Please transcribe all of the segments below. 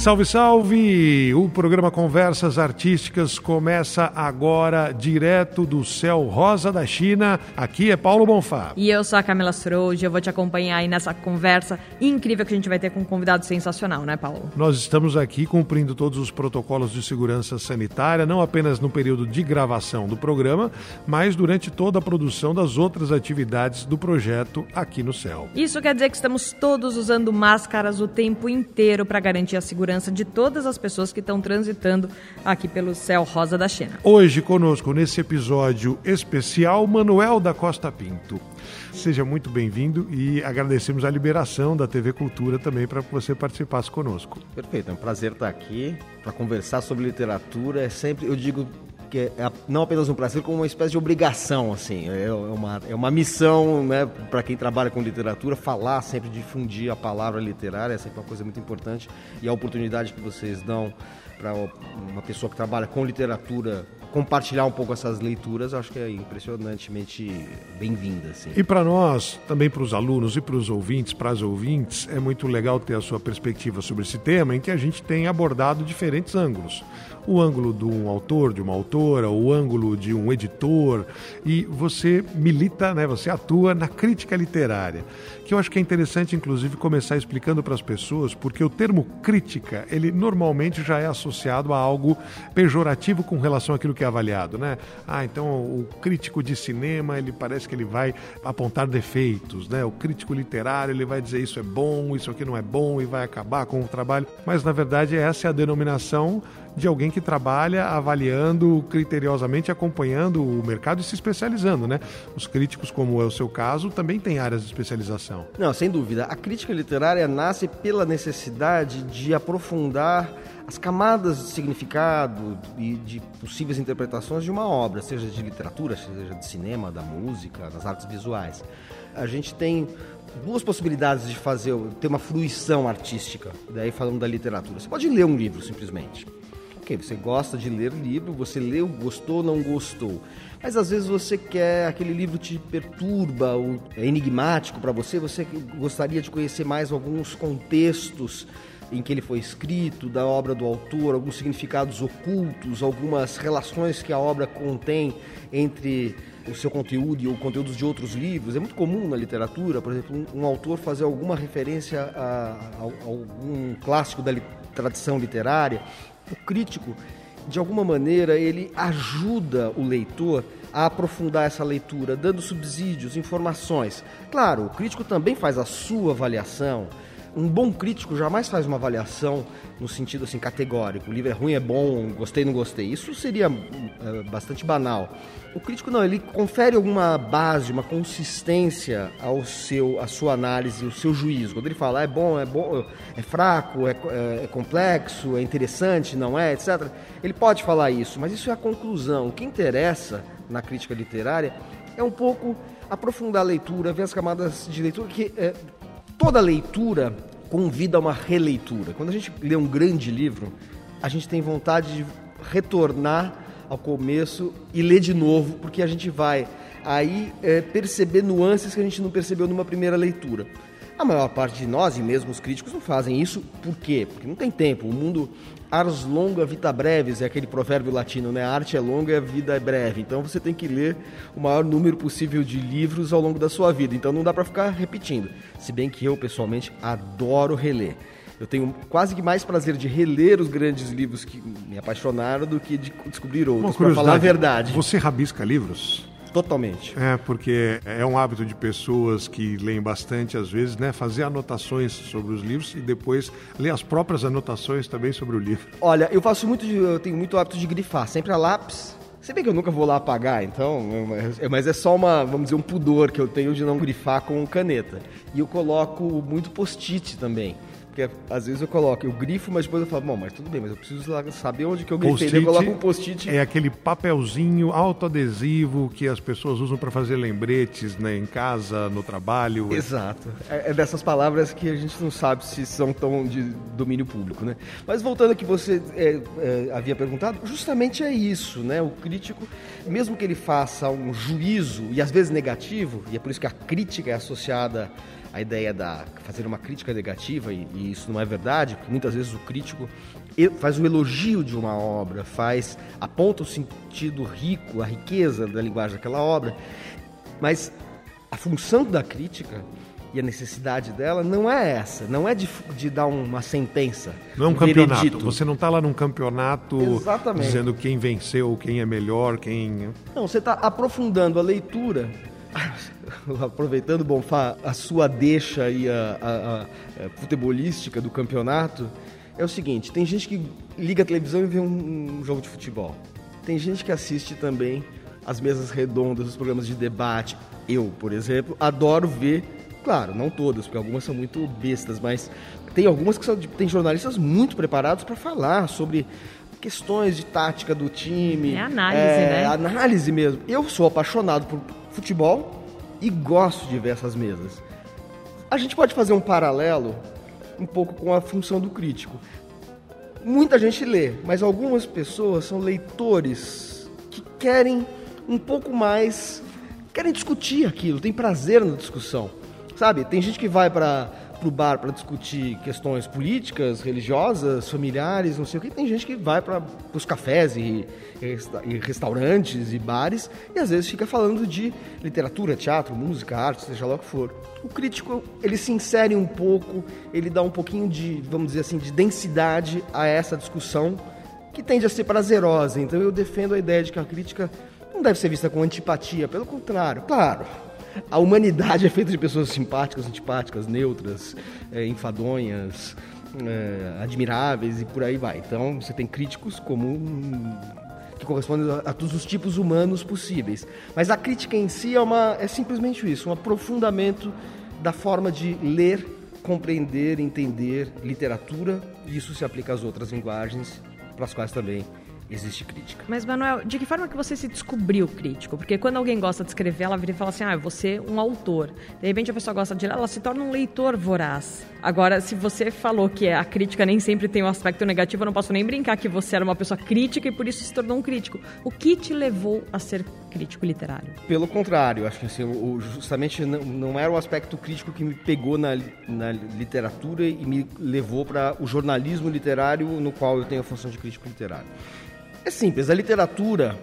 Salve, salve! O programa Conversas Artísticas começa agora direto do céu rosa da China. Aqui é Paulo Bonfá. E eu sou a Camila Srouge, eu vou te acompanhar aí nessa conversa incrível que a gente vai ter com um convidado sensacional, né, Paulo? Nós estamos aqui cumprindo todos os protocolos de segurança sanitária, não apenas no período de gravação do programa, mas durante toda a produção das outras atividades do projeto aqui no céu. Isso quer dizer que estamos todos usando máscaras o tempo inteiro para garantir a segurança segurança de todas as pessoas que estão transitando aqui pelo céu rosa da China. Hoje conosco nesse episódio especial, Manuel da Costa Pinto. Seja muito bem-vindo e agradecemos a liberação da TV Cultura também para que você participasse conosco. Perfeito, é um prazer estar aqui para conversar sobre literatura. É sempre, eu digo que é não apenas um prazer, como uma espécie de obrigação, assim, é uma, é uma missão, né, para quem trabalha com literatura, falar sempre, difundir a palavra literária, é sempre uma coisa muito importante, e a oportunidade que vocês dão para uma pessoa que trabalha com literatura compartilhar um pouco essas leituras, acho que é impressionantemente bem-vinda. Assim. E para nós, também para os alunos e para os ouvintes, para as ouvintes, é muito legal ter a sua perspectiva sobre esse tema, em que a gente tem abordado diferentes ângulos o ângulo de um autor, de uma autora, o ângulo de um editor, e você milita, né, você atua na crítica literária, que eu acho que é interessante, inclusive, começar explicando para as pessoas, porque o termo crítica, ele normalmente já é associado a algo pejorativo com relação àquilo que é avaliado, né? Ah, então o crítico de cinema, ele parece que ele vai apontar defeitos, né? O crítico literário, ele vai dizer isso é bom, isso aqui não é bom e vai acabar com o trabalho, mas na verdade essa é a denominação de alguém que trabalha avaliando criteriosamente, acompanhando o mercado e se especializando, né? Os críticos, como é o seu caso, também têm áreas de especialização. Não, sem dúvida. A crítica literária nasce pela necessidade de aprofundar as camadas de significado e de possíveis interpretações de uma obra, seja de literatura, seja de cinema, da música, das artes visuais. A gente tem duas possibilidades de fazer ter uma fruição artística, daí falando da literatura. Você pode ler um livro simplesmente você gosta de ler livro, você leu, gostou, não gostou. Mas às vezes você quer, aquele livro te perturba, é enigmático para você, você gostaria de conhecer mais alguns contextos em que ele foi escrito, da obra do autor, alguns significados ocultos, algumas relações que a obra contém entre o seu conteúdo e o conteúdo de outros livros. É muito comum na literatura, por exemplo, um, autor fazer alguma referência a, algum clássico da tradição literária o crítico, de alguma maneira, ele ajuda o leitor a aprofundar essa leitura, dando subsídios, informações. Claro, o crítico também faz a sua avaliação. Um bom crítico jamais faz uma avaliação no sentido assim categórico. O livro é ruim, é bom, gostei, não gostei. Isso seria é, bastante banal. O crítico não, ele confere alguma base, uma consistência ao seu, à sua análise, ao seu juízo. Quando ele fala é bom, é bom, é fraco, é, é, é complexo, é interessante, não é, etc. Ele pode falar isso, mas isso é a conclusão. O que interessa na crítica literária é um pouco aprofundar a leitura, ver as camadas de leitura, que é, toda leitura convida a uma releitura. Quando a gente lê um grande livro, a gente tem vontade de retornar ao começo e ler de novo, porque a gente vai aí é, perceber nuances que a gente não percebeu numa primeira leitura. A maior parte de nós, e mesmo os críticos, não fazem isso. Por quê? Porque não tem tempo. O mundo ars longa vita breves é aquele provérbio latino, né? A arte é longa e a vida é breve. Então você tem que ler o maior número possível de livros ao longo da sua vida. Então não dá para ficar repetindo. Se bem que eu pessoalmente adoro reler. Eu tenho quase que mais prazer de reler os grandes livros que me apaixonaram do que de descobrir outros, para falar a verdade. Você rabisca livros? Totalmente. É, porque é um hábito de pessoas que leem bastante, às vezes, né? Fazer anotações sobre os livros e depois ler as próprias anotações também sobre o livro. Olha, eu faço muito, de, eu tenho muito hábito de grifar, sempre a lápis. Se bem que eu nunca vou lá apagar, então, mas é só uma, vamos dizer, um pudor que eu tenho de não grifar com caneta. E eu coloco muito post-it também Porque às vezes eu coloco, eu grifo, mas depois eu falo, bom, mas tudo bem, mas eu preciso saber onde que eu grifei. Eu coloco um post-it. É aquele papelzinho autoadesivo que as pessoas usam para fazer lembretes né, em casa, no trabalho. Exato. É, é dessas palavras que a gente não sabe se são tão de domínio público, né? Mas voltando ao que você é, é, havia perguntado, justamente é isso, né? O crítico, mesmo que ele faça um juízo, e às vezes negativo, e é por isso que a crítica é associada a ideia da fazer uma crítica negativa, e, e isso não é verdade, porque muitas vezes o crítico faz o elogio de uma obra, faz aponta o sentido rico, a riqueza da linguagem daquela obra, mas a função da crítica e a necessidade dela não é essa, não é de, de dar uma sentença. Não é um, um campeonato. Veredito. Você não está lá num campeonato Exatamente. dizendo quem venceu, quem é melhor, quem. Não, você está aprofundando a leitura aproveitando, Bonfá, a sua deixa aí a, a, a, a, futebolística do campeonato, é o seguinte, tem gente que liga a televisão e vê um, um, jogo de futebol. Tem gente que assiste também as mesas redondas, os programas de debate. Eu, por exemplo, adoro ver, claro, não todas, porque algumas são muito bestas, mas tem algumas que são, tem jornalistas muito preparados para falar sobre questões de tática do time. É análise, é, né? Análise mesmo. Eu sou apaixonado por futebol e gosto de ver essas mesas. A gente pode fazer um paralelo um pouco com a função do crítico. Muita gente lê, mas algumas pessoas são leitores que querem um pouco mais, querem discutir aquilo, tem prazer na discussão. Sabe? Tem gente que vai para para o bar para discutir questões políticas, religiosas, familiares, não sei o que. Tem gente que vai para os cafés e, e, restaurantes e bares e às vezes fica falando de literatura, teatro, música, arte, seja lá o que for. O crítico, ele se insere um pouco, ele dá um pouquinho de, vamos dizer assim, de densidade a essa discussão que tende a ser prazerosa. Então eu defendo a ideia de que a crítica não deve ser vista com antipatia, pelo contrário. Claro, a humanidade é feita de pessoas simpáticas, antipáticas, neutras, é, enfadonhas, é, admiráveis e por aí vai. Então você tem críticos como que correspondem a, a, todos os tipos humanos possíveis. Mas a crítica em si é, uma, é simplesmente isso, um aprofundamento da forma de ler, compreender, entender literatura. E isso se aplica às outras linguagens, para as quais também existe crítica. Mas, Manuel, de que forma que você se descobriu crítico? Porque quando alguém gosta de escrever, ela vira e fala assim, ah, você é um autor. De repente a pessoa gosta de ler, ela se torna um leitor voraz. Agora, se você falou que a crítica nem sempre tem um aspecto negativo, eu não posso nem brincar que você era uma pessoa crítica e por isso se tornou um crítico. O que te levou a ser crítico literário? Pelo contrário, acho que assim, justamente não, não era o aspecto crítico que me pegou na, na literatura e me levou para o jornalismo literário, no qual eu tenho a função de crítico literário. É simples, a literatura,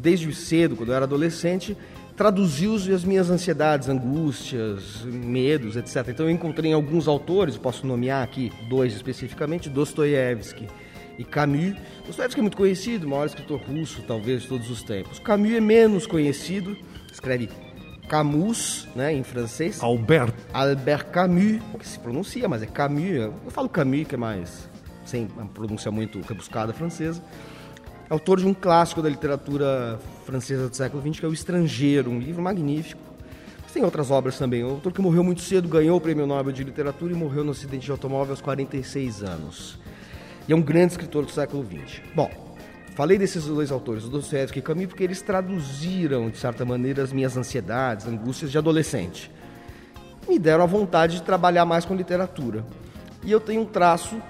desde cedo, quando eu era adolescente, traduziu as minhas ansiedades, angústias, medos, etc. Então eu encontrei alguns autores, posso nomear aqui dois especificamente, Dostoiévski e Camus. Dostoiévski é muito conhecido, o maior escritor russo, talvez, de todos os tempos. Camus é menos conhecido, escreve Camus, né, em francês. Albert. Albert Camus, que se pronuncia, mas é Camus. Eu falo Camus, que é mais, sem uma pronúncia muito rebuscada francesa autor de um clássico da literatura francesa do século XX, que é O Estrangeiro, um livro magnífico. Mas tem outras obras também. Autor que morreu muito cedo, ganhou o Prêmio Nobel de Literatura e morreu no acidente de automóvel aos 46 anos. E é um grande escritor do século XX. Bom, falei desses dois autores, Dostoiévski e Camus, porque eles traduziram, de certa maneira, as minhas ansiedades, angústias de adolescente. Me deram a vontade de trabalhar mais com literatura. E eu tenho um traço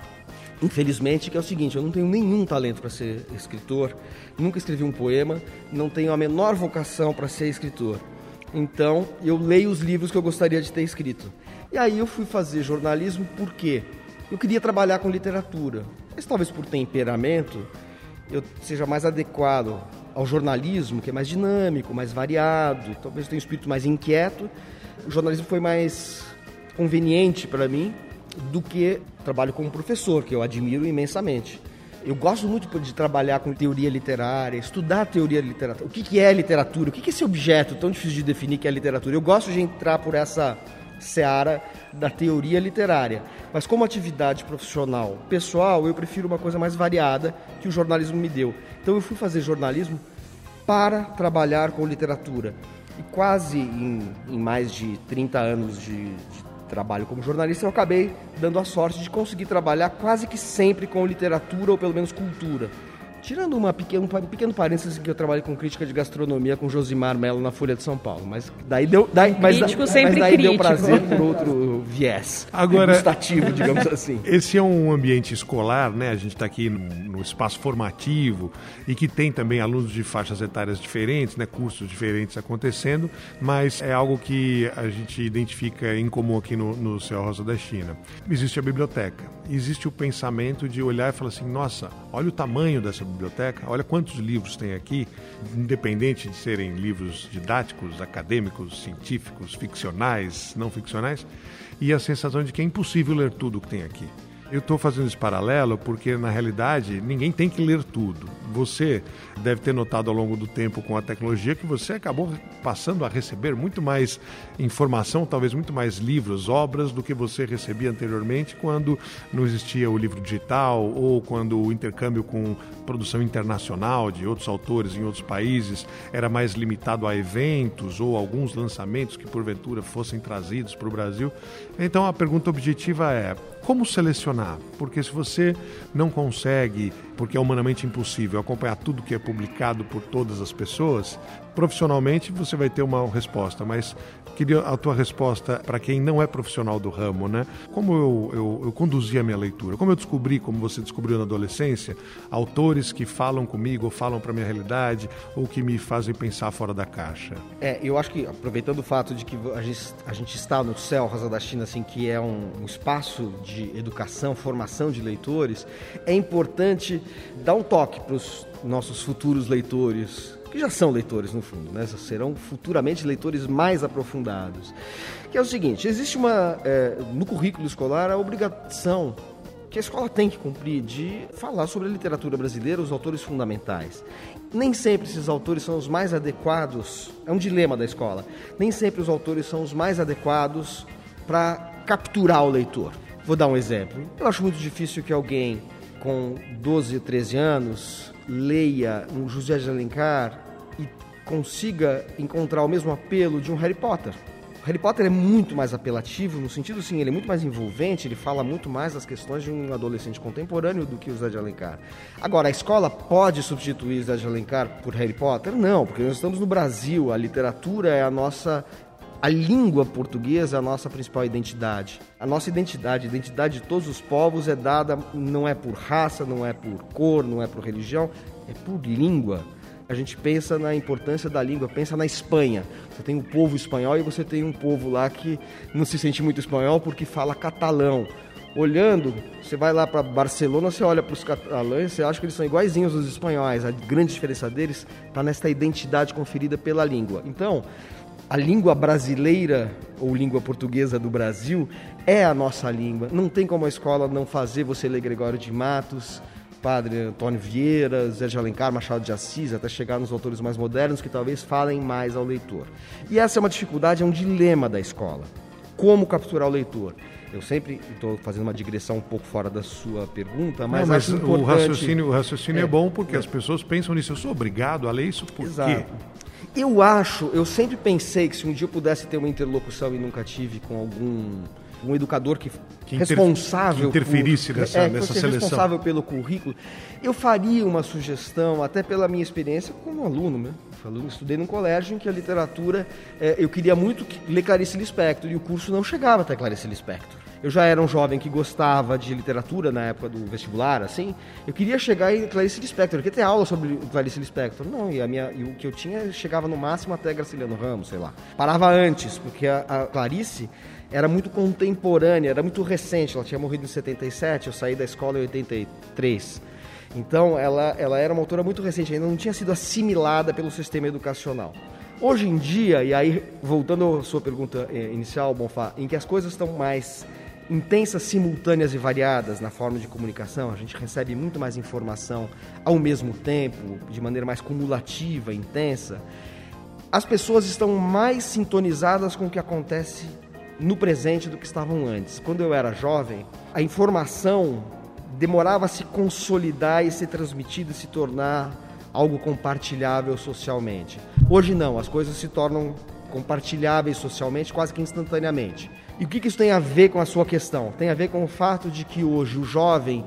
infelizmente, que é o seguinte: eu não tenho nenhum talento para ser escritor, nunca escrevi um poema, não tenho a menor vocação para ser escritor. Então, eu leio os livros que eu gostaria de ter escrito. E aí eu fui fazer jornalismo porque eu queria trabalhar com literatura. Mas talvez por temperamento eu seja mais adequado ao jornalismo, que é mais dinâmico, mais variado, talvez eu tenha um espírito mais inquieto. O jornalismo foi mais conveniente para mim do que trabalho como professor, que eu admiro imensamente. Eu gosto muito de trabalhar com teoria literária, estudar teoria literária. O que, que é literatura? O que, que é esse objeto tão difícil de definir que é literatura? Eu gosto de entrar por essa seara da teoria literária. Mas como atividade profissional, pessoal, eu prefiro uma coisa mais variada que o jornalismo me deu. Então eu fui fazer jornalismo para trabalhar com literatura. E quase em, em mais de 30 anos de, de trabalho como jornalista, eu acabei dando a sorte de conseguir trabalhar quase que sempre com literatura ou pelo menos cultura. Tirando uma pequena, um pequeno parênteses que eu trabalhei com crítica de gastronomia com Josimar Melo na Folha de São Paulo, mas daí deu, daí, mas, crítico sempre mas daí crítico. deu prazer por outro viés, Agora- gustativo, digamos assim. Esse é um ambiente escolar, né? A gente está aqui no, no espaço formativo e que tem também alunos de faixas etárias diferentes, né? Cursos diferentes acontecendo, mas é algo que a gente identifica em comum aqui no, no Céu Rosa da China. Existe a biblioteca, existe o pensamento de olhar e falar assim: nossa, olha o tamanho dessa biblioteca, olha quantos livros tem aqui, independente de serem livros didáticos, acadêmicos, científicos, ficcionais, não ficcionais, e a sensação de que é impossível ler tudo que tem aqui. Eu estou fazendo esse paralelo porque, na realidade, ninguém tem que ler tudo. Você deve ter notado ao longo do tempo com a tecnologia que você acabou passando a receber muito mais informação, talvez muito mais livros, obras, do que você recebia anteriormente quando não existia o livro digital ou quando o intercâmbio com produção internacional de outros autores em outros países era mais limitado a eventos ou alguns lançamentos que porventura fossem trazidos para o Brasil. Então a pergunta objetiva é: como selecionar? Porque se você não consegue, porque é humanamente impossível, acompanhar tudo que é publicado por todas as pessoas, profissionalmente você vai ter uma resposta, mas queria a tua resposta para quem não é profissional do ramo, né? Como eu, eu, eu conduzi a minha leitura? Como eu descobri, como você descobriu na adolescência, autores que falam comigo, ou falam para minha realidade, ou que me fazem pensar fora da caixa? É, eu acho que, aproveitando o fato de que a gente, a gente está no céu Rosa da China, assim, que é um, um espaço de educação, formação de leitores, é importante dar um toque para os nossos futuros leitores, que já são leitores no fundo, né? serão futuramente leitores mais aprofundados. Que é o seguinte: existe uma, é, no currículo escolar a obrigação que a escola tem que cumprir de falar sobre a literatura brasileira, os autores fundamentais. Nem sempre esses autores são os mais adequados, é um dilema da escola. Nem sempre os autores são os mais adequados para capturar o leitor. Vou dar um exemplo. Eu acho muito difícil que alguém com 12, 13 anos leia um José de Alencar consiga encontrar o mesmo apelo de um Harry Potter. O Harry Potter é muito mais apelativo, no sentido sim, ele é muito mais envolvente, ele fala muito mais das questões de um adolescente contemporâneo do que o Zé de Alencar. Agora, a escola pode substituir Zé de Alencar por Harry Potter? Não, porque nós estamos no Brasil, a literatura é a nossa a língua portuguesa é a nossa principal identidade. A nossa identidade, a identidade de todos os povos é dada não é por raça, não é por cor, não é por religião, é por língua. A gente pensa na importância da língua, pensa na Espanha. Você tem um povo espanhol e você tem um povo lá que não se sente muito espanhol porque fala catalão. Olhando, você vai lá para Barcelona, você olha para os catalães, você acha que eles são iguaizinhos aos espanhóis. A grande diferença deles está nesta identidade conferida pela língua. Então, a língua brasileira ou língua portuguesa do Brasil é a nossa língua. Não tem como a escola não fazer você ler Gregório de Matos, Padre Antônio Vieira, Zé de Alencar, Machado de Assis, até chegar nos autores mais modernos que talvez falem mais ao leitor. E essa é uma dificuldade, é um dilema da escola. Como capturar o leitor? Eu sempre estou fazendo uma digressão um pouco fora da sua pergunta, mas, Não, mas acho o importante... raciocínio, o raciocínio é, É, bom porque as pessoas pensam nisso. Eu sou obrigado a ler isso por quê? Exato. Eu acho, eu sempre pensei que se um dia eu pudesse ter uma interlocução e nunca tive com algum um educador que, Que responsável que interferisse por, nessa- é, nessa seleção. responsável pelo currículo, eu faria uma sugestão, até pela minha experiência como aluno, né? Aluno, estudei num colégio em que a literatura, é, eu queria muito que, ler Clarice Lispector e o curso não chegava até Clarice Lispector. Eu já era um jovem que gostava de literatura na época do vestibular, assim. Eu queria chegar em Clarice Lispector, eu queria ter aula sobre Clarice Lispector. Não, e, a minha, e o que eu tinha chegava no máximo até Graciliano Ramos, sei lá. Parava antes, porque a, a Clarice era muito contemporânea, era muito recente. Ela tinha morrido em 77, eu saí da escola em 83. Então, ela, ela era uma autora muito recente, ainda não tinha sido assimilada pelo sistema educacional. Hoje em dia, e aí voltando à sua pergunta eh, inicial, Bonfá, em que as coisas estão mais intensas, simultâneas e variadas na forma de comunicação, a gente recebe muito mais informação ao mesmo tempo, de maneira mais cumulativa, intensa, as pessoas estão mais sintonizadas com o que acontece no presente do que estavam antes. Quando eu era jovem, a informação demorava a se consolidar e ser transmitida e se tornar algo compartilhável socialmente. Hoje não, as coisas se tornam compartilháveis socialmente quase que instantaneamente. E o que, que isso tem a ver com a sua questão? Tem a ver com o fato de que hoje o jovem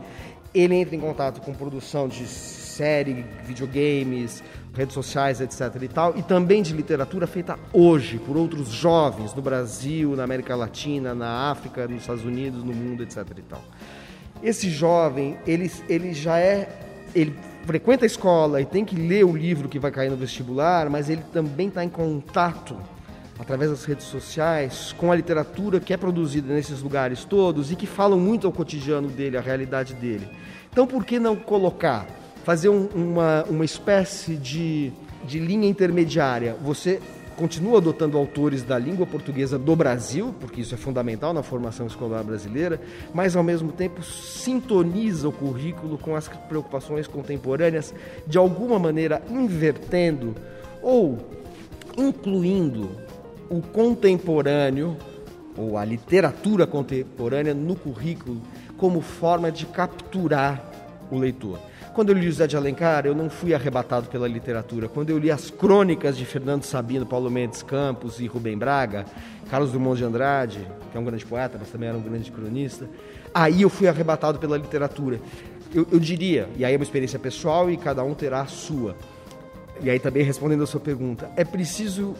ele entra em contato com produção de série, videogames, redes sociais, etc. e tal, e também de literatura feita hoje por outros jovens no Brasil, na América Latina, na África, nos Estados Unidos, no mundo, etc. e tal. Esse jovem, ele, ele já é, ele frequenta a escola e tem que ler o livro que vai cair no vestibular, mas ele também está em contato através das redes sociais com a literatura que é produzida nesses lugares todos e que falam muito ao cotidiano dele, à realidade dele. Então, por que não colocar, fazer um, uma, uma espécie de, de linha intermediária? Você continua adotando autores da língua portuguesa do Brasil, porque isso é fundamental na formação escolar brasileira, mas ao mesmo tempo sintoniza o currículo com as preocupações contemporâneas, de alguma maneira invertendo ou incluindo o contemporâneo ou a literatura contemporânea no currículo como forma de capturar o leitor. Quando eu li José de Alencar, eu não fui arrebatado pela literatura. Quando eu li as crônicas de Fernando Sabino, Paulo Mendes Campos e Rubem Braga, Carlos Drummond de Andrade, que é um grande poeta, mas também era um grande cronista, aí eu fui arrebatado pela literatura. Eu, eu diria, e aí é uma experiência pessoal e cada um terá a sua. E aí também respondendo a sua pergunta, é preciso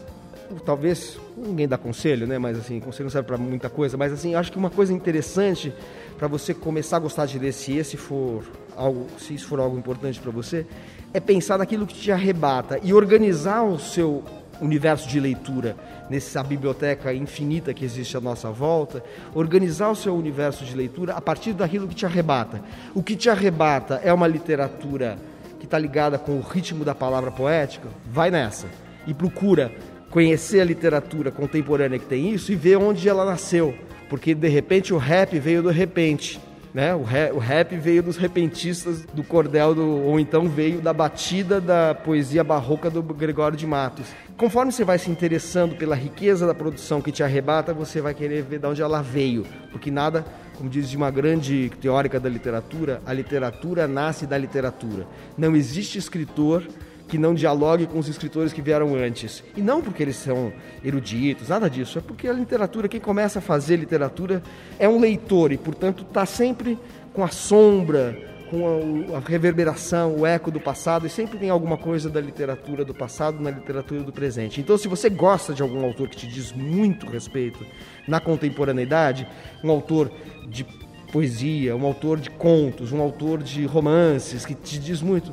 talvez ninguém dá conselho, né? Mas assim, conselho não serve para muita coisa, mas assim, acho que uma coisa interessante para você começar a gostar de ler, se esse for algo, se isso for algo importante para você, é pensar naquilo que te arrebata e organizar o seu universo de leitura nessa biblioteca infinita que existe à nossa volta, organizar o seu universo de leitura a partir daquilo que te arrebata. O que te arrebata é uma literatura que está ligada com o ritmo da palavra poética, vai nessa e procura conhecer a literatura contemporânea que tem isso e ver onde ela nasceu. Porque de repente o rap veio do repente. Né? O, rap, o rap veio dos repentistas do cordel, do, ou então veio da batida da poesia barroca do Gregório de Matos. Conforme você vai se interessando pela riqueza da produção que te arrebata, você vai querer ver de onde ela veio. Porque nada, como diz uma grande teórica da literatura, a literatura nasce da literatura. Não existe escritor que não dialogue com os escritores que vieram antes. E não porque eles são eruditos, nada disso. É porque a literatura, quem começa a fazer literatura é um leitor e, portanto, está sempre com a sombra, com a, a, reverberação, o eco do passado, e sempre tem alguma coisa da literatura do passado na literatura do presente. Então, se você gosta de algum autor que te diz muito respeito na contemporaneidade, um autor de poesia, um autor de contos, um autor de romances que te diz muito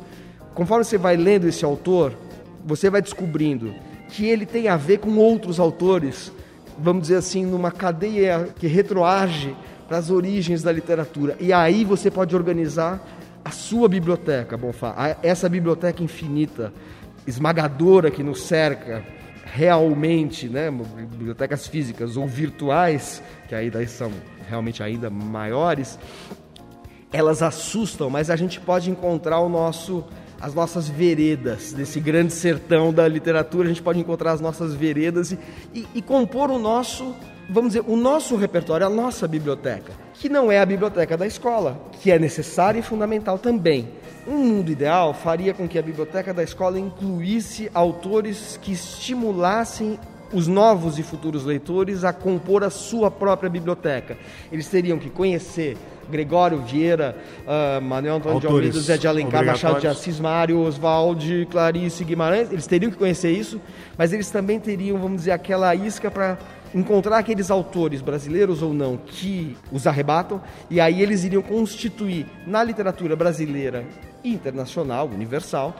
conforme você vai lendo esse autor, você vai descobrindo que ele tem a ver com outros autores, vamos dizer assim, numa cadeia que retroage para as origens da literatura. E aí você pode organizar a sua biblioteca, Bonfá, essa biblioteca infinita, esmagadora que nos cerca realmente, né, bibliotecas físicas ou virtuais, que aí daí são realmente ainda maiores, elas assustam, mas a gente pode encontrar o nosso as nossas veredas, desse grande sertão da literatura, a gente pode encontrar as nossas veredas e, e, e compor o nosso, vamos dizer, o nosso repertório, a nossa biblioteca, que não é a biblioteca da escola, que é necessária e fundamental também. Um mundo ideal faria com que a biblioteca da escola incluísse autores que estimulassem os novos e futuros leitores a compor a sua própria biblioteca. Eles teriam que conhecer Gregório Vieira, uh, Manuel Antônio de Almeida, Zé de Alencar, Machado de Assis, Mário, Oswaldo, Clarice Guimarães, eles teriam que conhecer isso, mas eles também teriam, vamos dizer, aquela isca para encontrar aqueles autores, brasileiros ou não, que os arrebatam, e aí eles iriam constituir na literatura brasileira internacional, universal,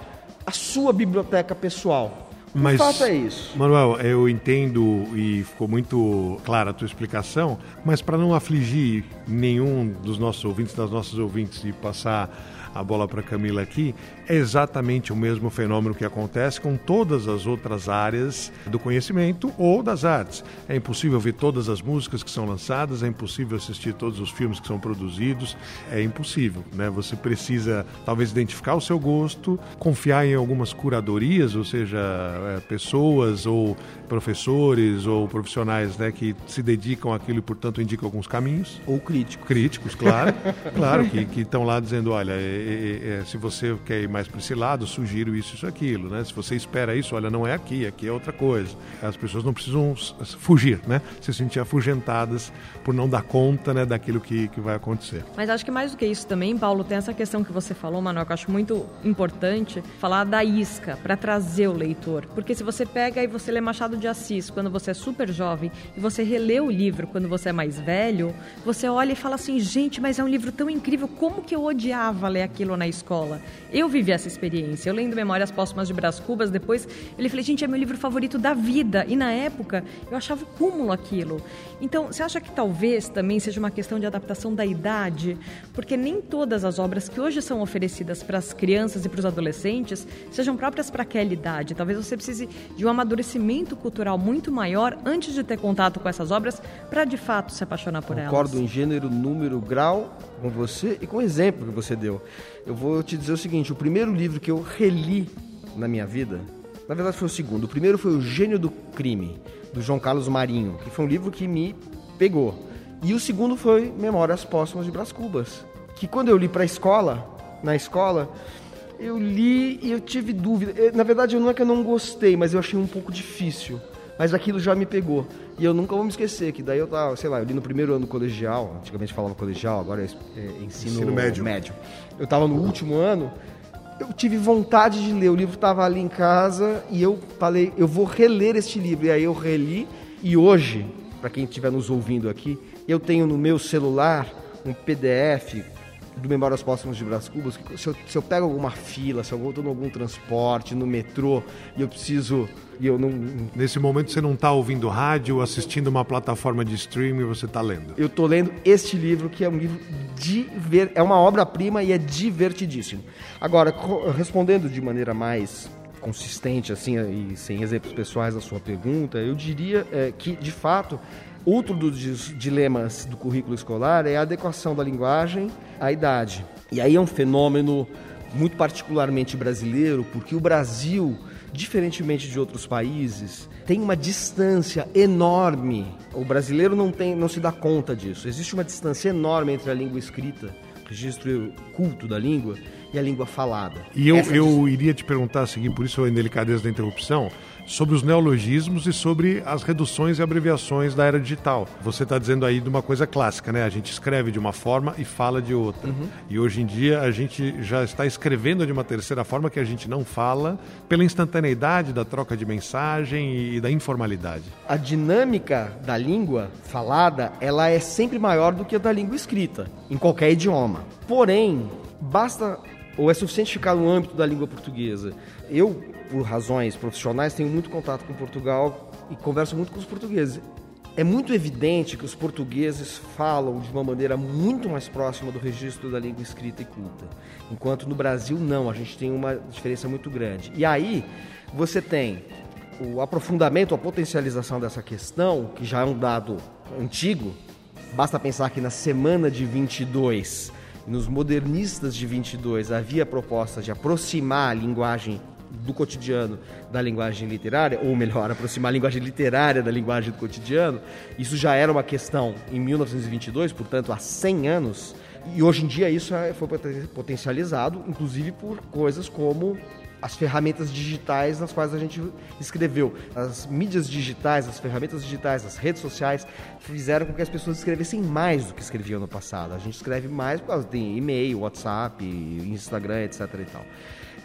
a sua biblioteca pessoal. Mas, faça isso. Manuel, eu entendo e ficou muito clara a tua explicação, mas para não afligir nenhum dos nossos ouvintes, das nossas ouvintes, e passar a bola para Camila aqui, é exatamente o mesmo fenômeno que acontece com todas as outras áreas do conhecimento ou das artes. É impossível ver todas as músicas que são lançadas, é impossível assistir todos os filmes que são produzidos, é impossível, né? Você precisa talvez identificar o seu gosto, confiar em algumas curadorias, ou seja, é, pessoas ou professores ou profissionais, né, que se dedicam àquilo e portanto indicam alguns caminhos. Ou críticos. Críticos, claro, claro, que, que estão lá dizendo, olha, é, é, se você quer ir mais para esse lado, sugiro isso, isso, aquilo, né? Se você espera isso, olha, não é aqui, aqui é outra coisa. As pessoas não precisam fugir, né? Se sentir afugentadas por não dar conta, né, daquilo que, que vai acontecer. Mas acho que mais do que isso também, Paulo, tem essa questão que você falou, Manuel, que eu acho muito importante, falar da isca, para trazer o leitor. Porque se você pega e você lê Machado de Assis quando você é super jovem e você relê o livro quando você é mais velho, você olha e fala assim, gente, mas é um livro tão incrível, como que eu odiava ler aquilo na escola? Eu vivi essa experiência. Eu lendo Memórias Póstumas de Brás Cubas, depois ele falei, gente, é meu livro favorito da vida. E na época eu achava o cúmulo aquilo. Então, você acha que talvez também seja uma questão de adaptação da idade? Porque nem todas as obras que hoje são oferecidas para as crianças e para os adolescentes sejam próprias para aquela idade. Talvez você precise de um amadurecimento cultural muito maior antes de ter contato com essas obras para de fato se apaixonar por Concordo elas. Concordo em gênero, número, grau com você e com o exemplo que você deu. Eu vou te dizer o seguinte: o primeiro livro que eu reli na minha vida, na verdade foi o segundo. O primeiro foi O Gênio do Crime, do João Carlos Marinho, que foi um livro que me pegou. E o segundo foi Memórias Póstumas de Brás Cubas, que quando eu li para a escola, na escola, eu li e eu tive dúvida. Na verdade, não é que eu não gostei, mas eu achei um pouco difícil. Mas aquilo já me pegou. E eu nunca vou me esquecer que daí eu tava, sei lá, eu li no primeiro ano do colegial, antigamente falava colegial, agora é, é ensino, ensino médio. médio. Eu estava no último ano, eu tive vontade de ler, o livro estava ali em casa e eu falei, eu vou reler este livro. E aí eu reli e hoje, para quem estiver nos ouvindo aqui, eu tenho no meu celular um PDF do Memórias Póstumas de Brás Cubas, que se eu, se eu pego alguma fila, se eu estou em algum transporte, no metrô, e eu preciso. E eu não... Nesse momento você não está ouvindo rádio, assistindo uma plataforma de streaming, você está lendo. Eu estou lendo este livro, que é um livro diver... é uma obra-prima e é divertidíssimo. Agora, respondendo de maneira mais consistente assim e sem exemplos pessoais a sua pergunta, eu diria é, que de fato Outro dos dilemas do currículo escolar é a adequação da linguagem à idade. E aí é um fenômeno muito particularmente brasileiro, porque o Brasil, diferentemente de outros países, tem uma distância enorme. O brasileiro não, tem, não se dá conta disso. Existe uma distância enorme entre a língua escrita, registro culto da língua, e a língua falada. E eu, eu iria te perguntar, a seguir, por isso a indelicadeza da interrupção, sobre os neologismos e sobre as reduções e abreviações da era digital. Você está dizendo aí de uma coisa clássica, né? A gente escreve de uma forma e fala de outra. Uhum. E hoje em dia a gente já está escrevendo de uma terceira forma que a gente não fala pela instantaneidade da troca de mensagem e da informalidade. A dinâmica da língua falada, ela é sempre maior do que a da língua escrita, em qualquer idioma. Porém, basta ou é suficiente ficar no âmbito da língua portuguesa. Eu por razões profissionais, tenho muito contato com Portugal e converso muito com os portugueses. É muito evidente que os portugueses falam de uma maneira muito mais próxima do registro da língua escrita e culta, enquanto no Brasil não, a gente tem uma diferença muito grande. E aí você tem o aprofundamento, a potencialização dessa questão, que já é um dado antigo, basta pensar que na semana de 22, nos modernistas de 22, havia proposta de aproximar a linguagem do cotidiano da linguagem literária, ou melhor, aproximar a linguagem literária da linguagem do cotidiano, isso já era uma questão em 1922, portanto há 100 anos, e hoje em dia isso é, foi potencializado, inclusive por coisas como as ferramentas digitais nas quais a gente escreveu. As mídias digitais, as ferramentas digitais, as redes sociais fizeram com que as pessoas escrevessem mais do que escreviam no passado. A gente escreve mais por causa de e-mail, WhatsApp, Instagram, etc. E tal.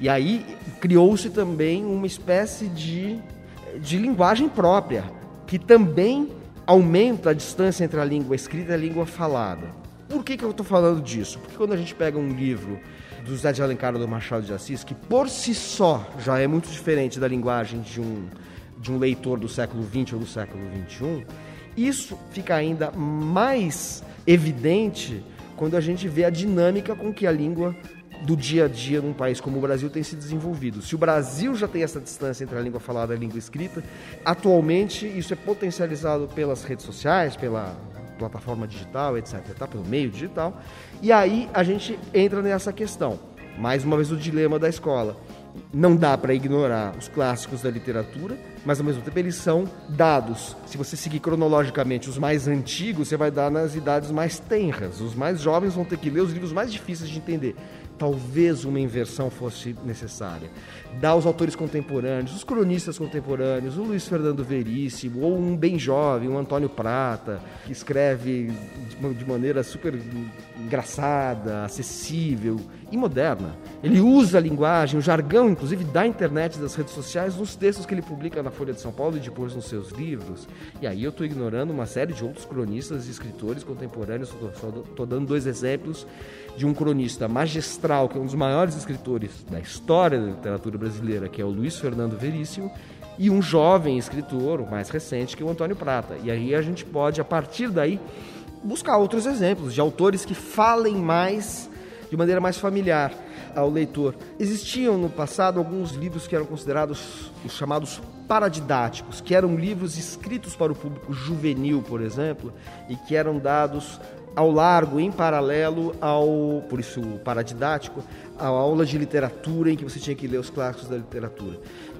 E aí criou-se também uma espécie de, de linguagem própria, que também aumenta a distância entre a língua escrita e a língua falada. Por que, que eu estou falando disso? Porque quando a gente pega um livro do Zé de Alencar ou do Machado de Assis, que por si só já é muito diferente da linguagem de um, de um leitor do século XX ou do século XXI, isso fica ainda mais evidente quando a gente vê a dinâmica com que a língua do dia a dia num país como o Brasil tem se desenvolvido. Se o Brasil já tem essa distância entre a língua falada e a língua escrita, atualmente isso é potencializado pelas redes sociais, pela plataforma digital, etc, tá? pelo meio digital. E aí a gente entra nessa questão. Mais uma vez o dilema da escola. Não dá para ignorar os clássicos da literatura, mas ao mesmo tempo eles são dados. Se você seguir cronologicamente os mais antigos, você vai dar nas idades mais tenras. Os mais jovens vão ter que ler os livros mais difíceis de entender talvez uma inversão fosse necessária. Dar aos autores contemporâneos, os cronistas contemporâneos, o Luiz Fernando Veríssimo, ou um bem jovem, um Antônio Prata, que escreve de maneira super engraçada, acessível e moderna. Ele usa a linguagem, o jargão, inclusive, da internet, das redes sociais, nos textos que ele publica na Folha de São Paulo e depois nos seus livros. E aí eu estou ignorando uma série de outros cronistas e escritores contemporâneos. Estou dando dois exemplos de um cronista magistral, que é um dos maiores escritores da história da literatura brasileira, que é o Luiz Fernando Veríssimo, e um jovem escritor, o mais recente, que é o Antônio Prata. E aí a gente pode, a partir daí, buscar outros exemplos de autores que falem mais, de maneira mais familiar ao leitor. Existiam no passado alguns livros que eram considerados os chamados paradidáticos, que eram livros escritos para o público juvenil, por exemplo, e que eram dados ao largo, em paralelo ao, por isso paradidático, a aula de literatura em que você tinha que ler os clássicos da literatura.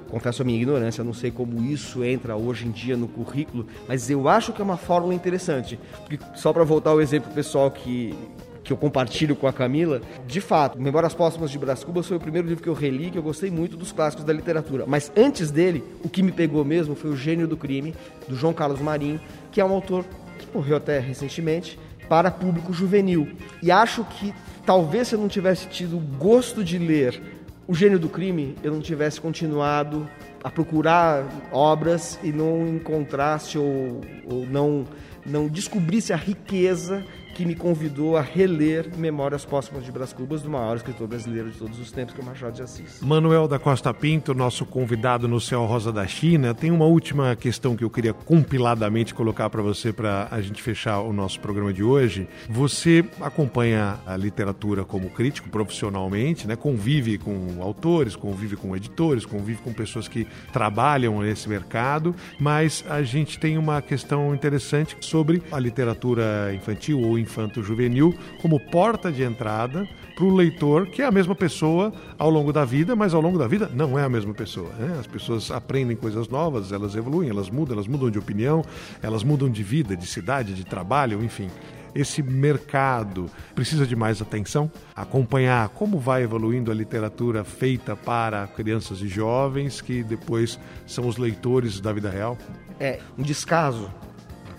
Confesso a minha ignorância, não sei como isso entra hoje em dia no currículo, mas eu acho que é uma fórmula interessante. Porque, só para voltar ao exemplo pessoal que, que eu compartilho com a Camila, de fato, Memórias Póstumas de Brás Cubas foi o primeiro livro que eu reli, que eu gostei muito dos clássicos da literatura. Mas antes dele, o que me pegou mesmo foi O Gênio do Crime, do João Carlos Marinho, que é um autor que morreu até recentemente, para público juvenil. E acho que talvez se eu não tivesse tido gosto de ler O Gênio do Crime, eu não tivesse continuado a procurar obras e não encontrasse ou, ou não, não descobrisse a riqueza que me convidou a reler Memórias Póstumas de Brás Cubas, do maior escritor brasileiro de todos os tempos, que é o Machado de Assis. Manuel da Costa Pinto, nosso convidado no Céu Rosa da China, tem uma última questão que eu queria compiladamente colocar para você para a gente fechar o nosso programa de hoje. Você acompanha a literatura como crítico profissionalmente, né? convive com autores, convive com editores, convive com pessoas que trabalham nesse mercado, mas a gente tem uma questão interessante sobre a literatura infantil ou infanto-juvenil como porta de entrada para o leitor, que é a mesma pessoa ao longo da vida, mas ao longo da vida não é a mesma pessoa. Né? As pessoas aprendem coisas novas, elas evoluem, elas mudam, elas mudam de opinião, elas mudam de vida, de cidade, de trabalho, enfim esse mercado precisa de mais atenção, acompanhar como vai evoluindo a literatura feita para crianças e jovens que depois são os leitores da vida real? É um descaso,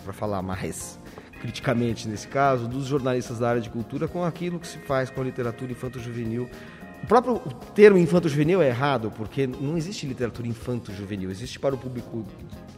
para falar mais criticamente nesse caso, dos jornalistas da área de cultura com aquilo que se faz com a literatura infanto-juvenil. O próprio termo infanto-juvenil é errado, porque não existe literatura infanto-juvenil, existe para o público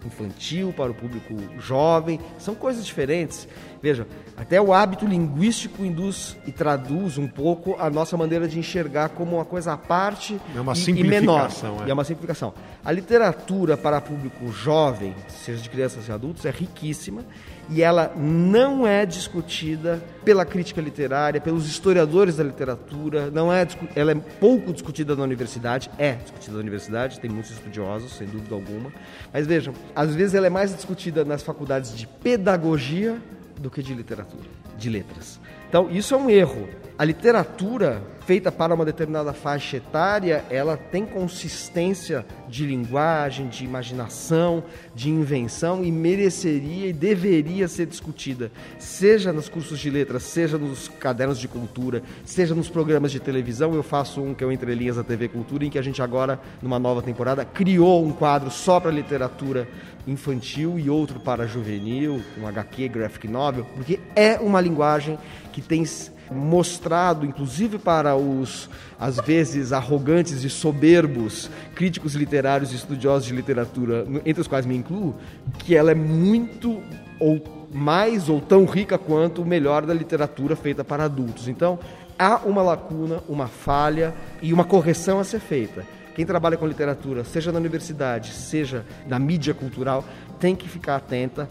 infantil, para o público jovem, são coisas diferentes. Veja, até o hábito linguístico induz e traduz um pouco a nossa maneira de enxergar como uma coisa à parte é uma e, e menor. É. E é uma simplificação. A literatura para público jovem, seja de crianças e adultos, é riquíssima e ela não é discutida pela crítica literária, pelos historiadores da literatura, não é, ela é pouco discutida na universidade, é discutida na universidade, tem muitos estudiosos, sem dúvida alguma, mas vejam, às vezes ela é mais discutida nas faculdades de pedagogia do que de literatura, de letras. Então, isso é um erro. A literatura feita para uma determinada faixa etária, ela tem consistência de linguagem, de imaginação, de invenção e mereceria e deveria ser discutida, seja nos cursos de letras, seja nos cadernos de cultura, seja nos programas de televisão. Eu faço um que é o Entre Linhas da TV Cultura, em que a gente agora, numa nova temporada, criou um quadro só para literatura infantil e outro para juvenil, um HQ graphic novel, porque é uma linguagem que tem mostrado, inclusive para os, às vezes, arrogantes e soberbos críticos literários e estudiosos de literatura, entre os quais me incluo, que ela é muito ou mais ou tão rica quanto o melhor da literatura feita para adultos. Então, há uma lacuna, uma falha e uma correção a ser feita. Quem trabalha com literatura, seja na universidade, seja na mídia cultural, tem que ficar atenta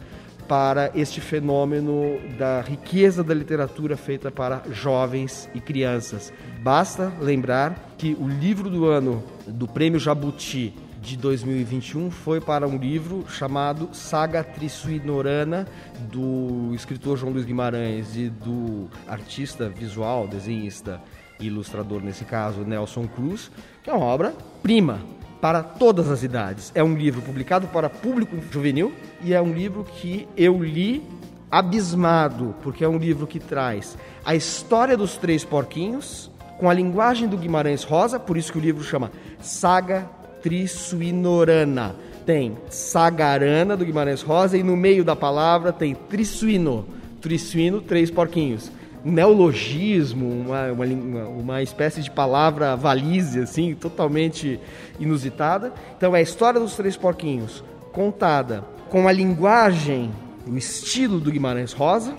para este fenômeno da riqueza da literatura feita para jovens e crianças. Basta lembrar que o livro do ano do Prêmio Jabuti de 2021 foi para um livro chamado Saga Trissuinorana, do escritor João Luiz Guimarães e do artista visual, desenhista e ilustrador, nesse caso, Nelson Cruz, que é uma obra prima para todas as idades. É um livro publicado para público juvenil e é um livro que eu li abismado, porque é um livro que traz a história dos três porquinhos com a linguagem do Guimarães Rosa, por isso que o livro chama Saga Trisuinorana. Tem Sagarana do Guimarães Rosa e no meio da palavra tem Trisuino. Trisuino, três porquinhos neologismo, uma, uma, uma espécie de palavra valise, assim, totalmente inusitada. Então, é a história dos três porquinhos contada com a linguagem, o estilo do Guimarães Rosa,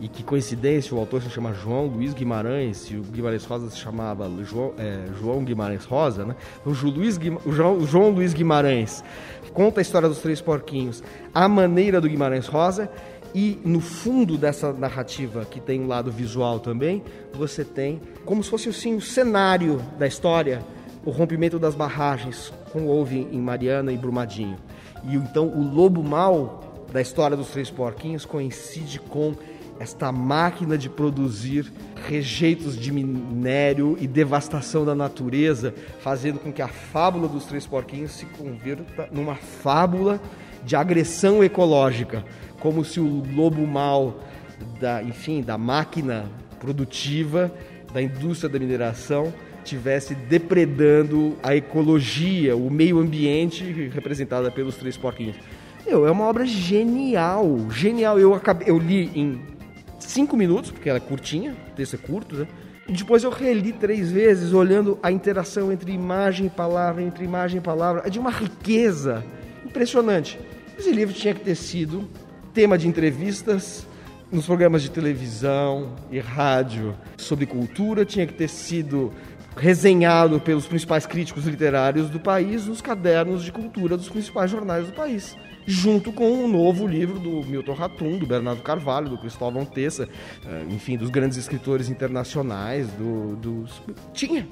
e que coincidência, o autor se chama João Luiz Guimarães, e o Guimarães Rosa se chamava João, é, João Guimarães Rosa, né? Então, o, Luiz, o João, João Luiz Guimarães conta a história dos três porquinhos à maneira do Guimarães Rosa, e no fundo dessa narrativa, que tem um lado visual também, você tem como se fosse assim, o cenário da história, o rompimento das barragens, como houve em Mariana e Brumadinho. E então o lobo mau da história dos Três Porquinhos coincide com esta máquina de produzir rejeitos de minério e devastação da natureza, fazendo com que a fábula dos Três Porquinhos se converta numa fábula de agressão ecológica como se o lobo mau da, enfim, da máquina produtiva, da indústria da mineração, tivesse depredando a ecologia, o meio ambiente representada pelos três porquinhos. Meu, é uma obra genial, genial. Eu, acabei, eu li em cinco minutos, porque ela é curtinha, o texto é curto, né? E depois eu reli três vezes, olhando a interação entre imagem e palavra, entre imagem e palavra. É de uma riqueza impressionante. Esse livro tinha que ter sido tema de entrevistas nos programas de televisão e rádio sobre cultura, tinha que ter sido resenhado pelos principais críticos literários do país nos cadernos de cultura dos principais jornais do país, junto com um novo livro do Milton Ratum, do Bernardo Carvalho, do Cristóvão Tessa, eh, enfim, dos grandes escritores internacionais, do, tinha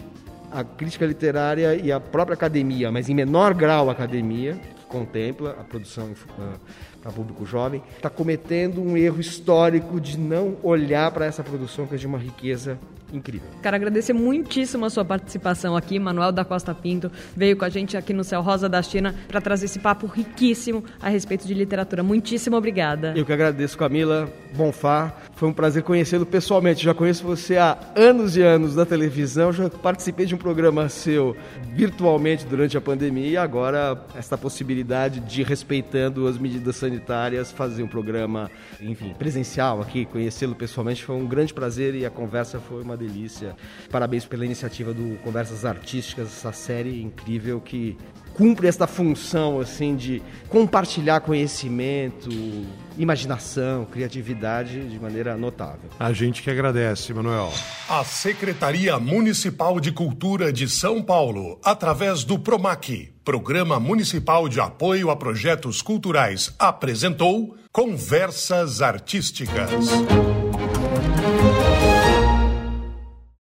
a crítica literária e a própria academia, mas em menor grau a academia, que contempla a produção uh, para público jovem, está cometendo um erro histórico de não olhar para essa produção que é de uma riqueza incrível. Quero agradecer muitíssimo a sua participação aqui, Manuel da Costa Pinto, veio com a gente aqui no Céu Rosa da China para trazer esse papo riquíssimo a respeito de literatura. Muitíssimo obrigada. Eu que agradeço, Camila Bonfá. Foi um prazer conhecê-lo pessoalmente. Já conheço você há anos e anos da televisão, já participei de um programa seu virtualmente durante a pandemia e agora esta possibilidade de respeitando as medidas sanitárias fazer um programa, enfim, presencial aqui, conhecê-lo pessoalmente foi um grande prazer e a conversa foi uma delícia. Parabéns pela iniciativa do Conversas Artísticas, essa série incrível que cumpre esta função assim de compartilhar conhecimento, imaginação, criatividade de maneira notável. A gente que agradece, Manuel. A Secretaria Municipal de Cultura de São Paulo, através do PROMAC, Programa Municipal de Apoio a Projetos Culturais, apresentou Conversas Artísticas.